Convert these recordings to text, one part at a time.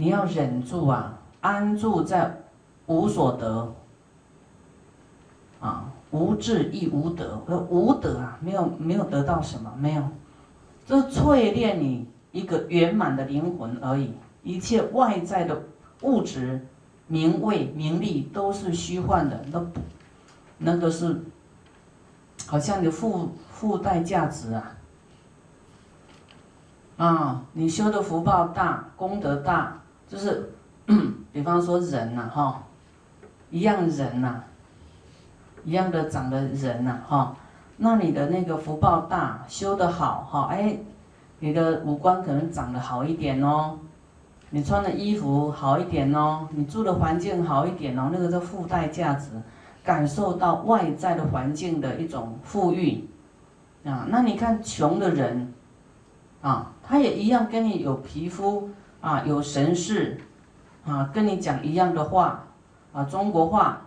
你要忍住啊，安住在无所得。啊，无智亦无得，无得啊，没有没有得到什么，没有，这淬炼你一个圆满的灵魂而已，一切外在的物质、名位、名利都是虚幻的，那不，那个是。好像你附附带价值啊，啊，你修的福报大，功德大，就是，比方说人呐，哈，一样人呐，一样的长的人呐，哈，那你的那个福报大，修的好，哈，哎，你的五官可能长得好一点哦，你穿的衣服好一点哦，你住的环境好一点哦，那个叫附带价值。感受到外在的环境的一种富裕，啊，那你看穷的人，啊，他也一样跟你有皮肤啊，有神事，啊，跟你讲一样的话，啊，中国话，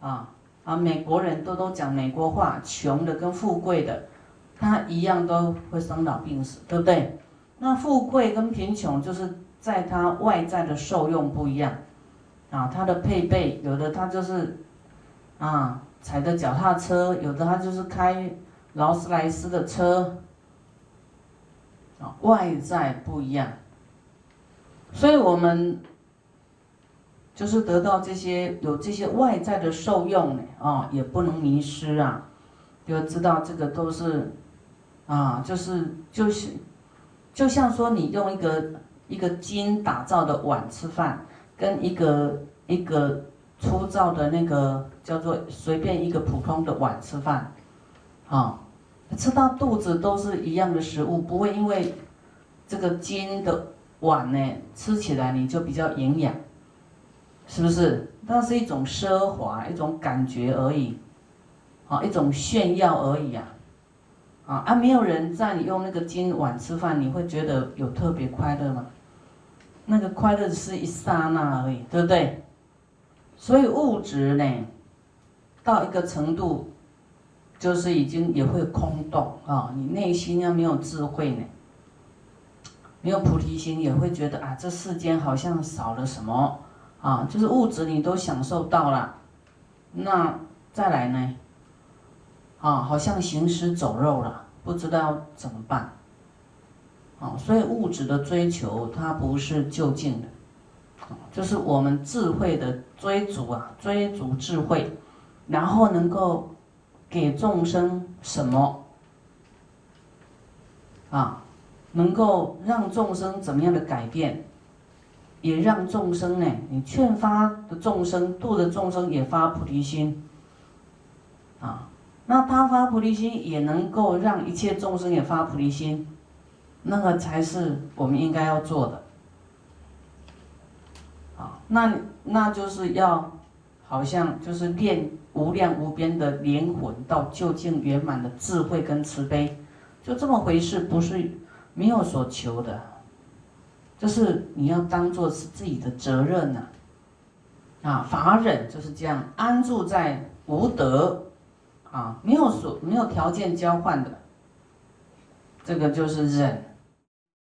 啊啊，美国人都都讲美国话，穷的跟富贵的，他一样都会生老病死，对不对？那富贵跟贫穷就是在他外在的受用不一样，啊，他的配备有的他就是。啊，踩的脚踏车，有的他就是开劳斯莱斯的车，啊，外在不一样，所以我们就是得到这些有这些外在的受用呢，啊，也不能迷失啊，要知道这个都是，啊，就是就是，就像说你用一个一个金打造的碗吃饭，跟一个一个。粗糙的那个叫做随便一个普通的碗吃饭，啊，吃到肚子都是一样的食物，不会因为这个金的碗呢吃起来你就比较营养，是不是？那是一种奢华，一种感觉而已，啊，一种炫耀而已啊，啊，啊，没有人在你用那个金碗吃饭，你会觉得有特别快乐吗？那个快乐是一刹那而已，对不对？所以物质呢，到一个程度，就是已经也会空洞啊。你内心要没有智慧呢，没有菩提心，也会觉得啊，这世间好像少了什么啊。就是物质你都享受到了，那再来呢，啊，好像行尸走肉了，不知道怎么办。啊，所以物质的追求它不是就近的。就是我们智慧的追逐啊，追逐智慧，然后能够给众生什么啊？能够让众生怎么样的改变？也让众生呢？你劝发的众生，度的众生也发菩提心啊。那他发菩提心，也能够让一切众生也发菩提心，那个才是我们应该要做的啊。那那就是要，好像就是练无量无边的灵魂到究竟圆满的智慧跟慈悲，就这么回事，不是没有所求的，就是你要当做是自己的责任呐。啊，法忍就是这样安住在无德，啊，没有所没有条件交换的，这个就是忍。